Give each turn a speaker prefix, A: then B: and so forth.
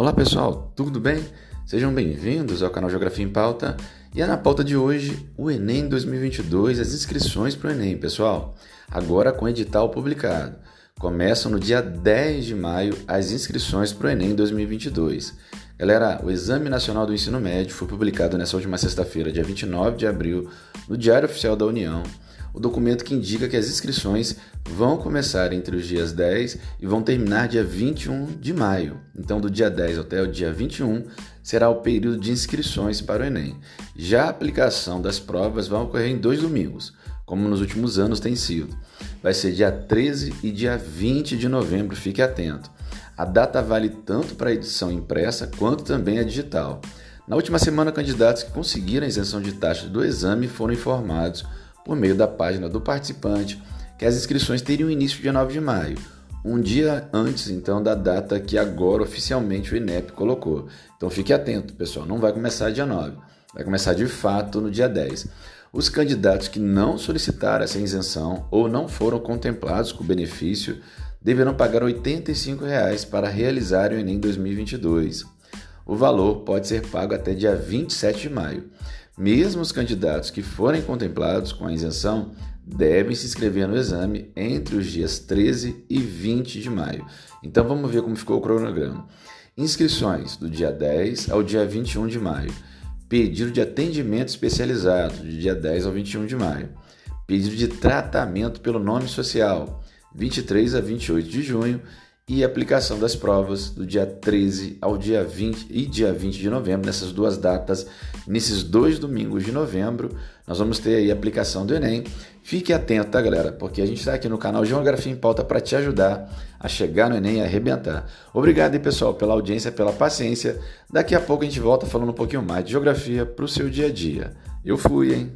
A: Olá pessoal, tudo bem? Sejam bem-vindos ao canal Geografia em Pauta. E é na pauta de hoje o Enem 2022, as inscrições para o Enem, pessoal. Agora com edital publicado. Começam no dia 10 de maio as inscrições para o Enem 2022. Galera, o Exame Nacional do Ensino Médio foi publicado nessa última sexta-feira, dia 29 de abril, no Diário Oficial da União o documento que indica que as inscrições vão começar entre os dias 10 e vão terminar dia 21 de maio. Então, do dia 10 até o dia 21 será o período de inscrições para o Enem. Já a aplicação das provas vai ocorrer em dois domingos, como nos últimos anos tem sido. Vai ser dia 13 e dia 20 de novembro, fique atento. A data vale tanto para a edição impressa quanto também a digital. Na última semana, candidatos que conseguiram a isenção de taxa do exame foram informados por meio da página do participante que as inscrições teriam início dia 9 de maio, um dia antes então da data que agora oficialmente o INEP colocou. Então fique atento, pessoal, não vai começar dia 9, vai começar de fato no dia 10. Os candidatos que não solicitaram essa isenção ou não foram contemplados com o benefício deverão pagar 85 reais para realizar o Enem 2022. O valor pode ser pago até dia 27 de maio. Mesmo os candidatos que forem contemplados com a isenção devem se inscrever no exame entre os dias 13 e 20 de maio. Então vamos ver como ficou o cronograma. Inscrições do dia 10 ao dia 21 de maio. Pedido de atendimento especializado de dia 10 ao 21 de maio. Pedido de tratamento pelo nome social 23 a 28 de junho e aplicação das provas do dia 13 ao dia 20 e dia 20 de novembro, nessas duas datas, nesses dois domingos de novembro, nós vamos ter aí a aplicação do Enem. Fique atento, tá, galera? Porque a gente está aqui no canal Geografia em Pauta para te ajudar a chegar no Enem e arrebentar. Obrigado aí, pessoal, pela audiência, pela paciência. Daqui a pouco a gente volta falando um pouquinho mais de geografia para o seu dia a dia. Eu fui, hein?